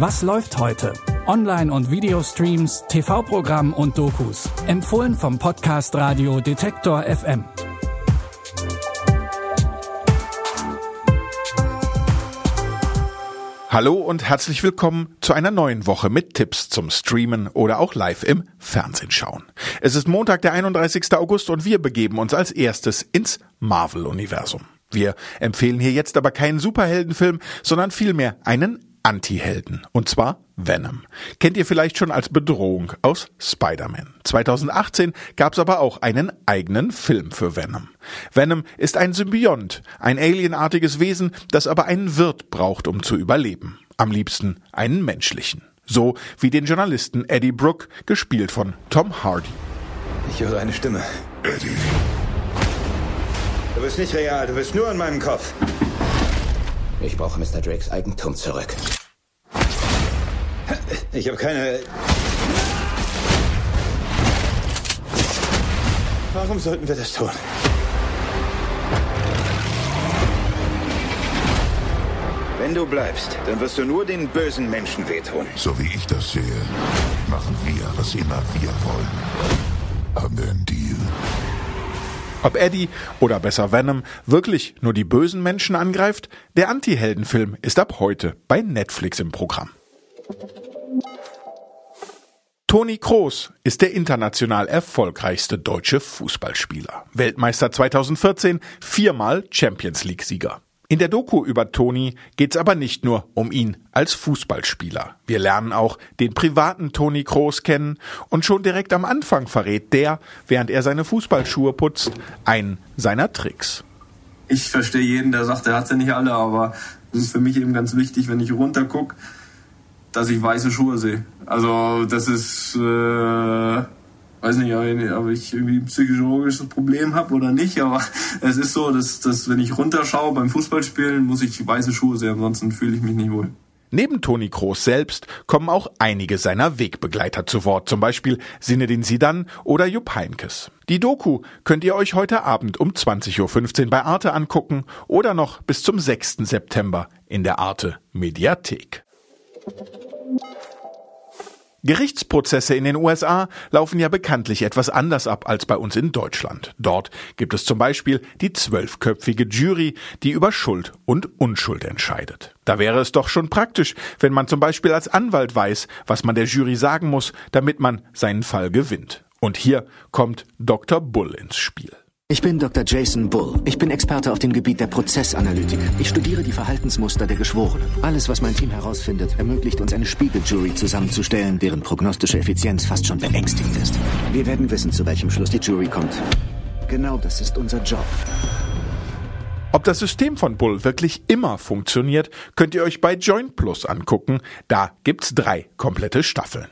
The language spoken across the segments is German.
Was läuft heute? Online- und Videostreams, TV-Programm und Dokus. Empfohlen vom Podcast Radio Detektor FM. Hallo und herzlich willkommen zu einer neuen Woche mit Tipps zum Streamen oder auch live im Fernsehen schauen. Es ist Montag, der 31. August und wir begeben uns als erstes ins Marvel-Universum. Wir empfehlen hier jetzt aber keinen Superheldenfilm, sondern vielmehr einen Anti-Helden. Und zwar Venom. Kennt ihr vielleicht schon als Bedrohung aus Spider-Man. 2018 gab es aber auch einen eigenen Film für Venom. Venom ist ein Symbiont, ein alienartiges Wesen, das aber einen Wirt braucht, um zu überleben. Am liebsten einen menschlichen. So wie den Journalisten Eddie Brooke, gespielt von Tom Hardy. Ich höre eine Stimme. Eddie. Du bist nicht real, du bist nur in meinem Kopf. Ich brauche Mr. Drakes Eigentum zurück. Ich habe keine. Warum sollten wir das tun? Wenn du bleibst, dann wirst du nur den bösen Menschen wehtun. So wie ich das sehe, machen wir, was immer wir wollen. Ob Eddie oder besser Venom wirklich nur die bösen Menschen angreift? Der Anti-Heldenfilm ist ab heute bei Netflix im Programm. Toni Kroos ist der international erfolgreichste deutsche Fußballspieler. Weltmeister 2014, viermal Champions League-Sieger. In der Doku über Toni geht's aber nicht nur um ihn als Fußballspieler. Wir lernen auch den privaten Toni Kroos kennen und schon direkt am Anfang verrät der, während er seine Fußballschuhe putzt, einen seiner Tricks. Ich verstehe jeden, der sagt, er hat sie nicht alle, aber es ist für mich eben ganz wichtig, wenn ich runtergucke, dass ich weiße Schuhe sehe. Also das ist äh, weiß nicht, ob ich irgendwie ein psychologisches Problem habe oder nicht, aber es ist so, dass, dass wenn ich runterschaue beim Fußballspielen, muss ich weiße Schuhe sehen, ansonsten fühle ich mich nicht wohl. Neben Toni Kroos selbst kommen auch einige seiner Wegbegleiter zu Wort, zum Beispiel Sinedin Sidan oder Jupp Heinkes. Die Doku könnt ihr euch heute Abend um 20.15 Uhr bei Arte angucken oder noch bis zum 6. September in der Arte Mediathek. Gerichtsprozesse in den USA laufen ja bekanntlich etwas anders ab als bei uns in Deutschland. Dort gibt es zum Beispiel die zwölfköpfige Jury, die über Schuld und Unschuld entscheidet. Da wäre es doch schon praktisch, wenn man zum Beispiel als Anwalt weiß, was man der Jury sagen muss, damit man seinen Fall gewinnt. Und hier kommt Dr. Bull ins Spiel. Ich bin Dr. Jason Bull. Ich bin Experte auf dem Gebiet der Prozessanalytik. Ich studiere die Verhaltensmuster der Geschworenen. Alles, was mein Team herausfindet, ermöglicht uns eine Spiegeljury zusammenzustellen, deren prognostische Effizienz fast schon beängstigend ist. Wir werden wissen, zu welchem Schluss die Jury kommt. Genau das ist unser Job. Ob das System von Bull wirklich immer funktioniert, könnt ihr euch bei Joint Plus angucken. Da gibt's drei komplette Staffeln.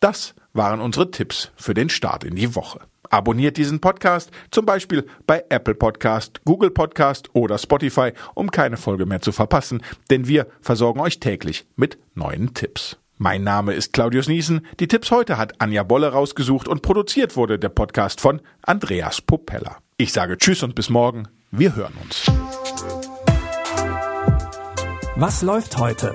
Das waren unsere Tipps für den Start in die Woche. Abonniert diesen Podcast zum Beispiel bei Apple Podcast, Google Podcast oder Spotify, um keine Folge mehr zu verpassen, denn wir versorgen euch täglich mit neuen Tipps. Mein Name ist Claudius Niesen. Die Tipps heute hat Anja Bolle rausgesucht und produziert wurde der Podcast von Andreas Popella. Ich sage Tschüss und bis morgen. Wir hören uns. Was läuft heute?